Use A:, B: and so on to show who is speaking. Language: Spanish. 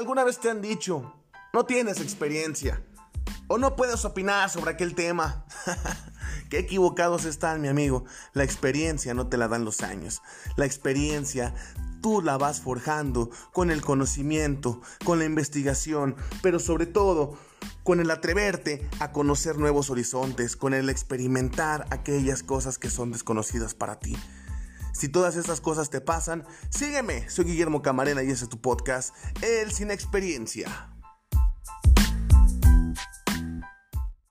A: ¿Alguna vez te han dicho, no tienes experiencia? ¿O no puedes opinar sobre aquel tema? Qué equivocados están, mi amigo. La experiencia no te la dan los años. La experiencia tú la vas forjando con el conocimiento, con la investigación, pero sobre todo con el atreverte a conocer nuevos horizontes, con el experimentar aquellas cosas que son desconocidas para ti. Si todas esas cosas te pasan, sígueme. Soy Guillermo Camarena y ese es tu podcast, El Sin Experiencia.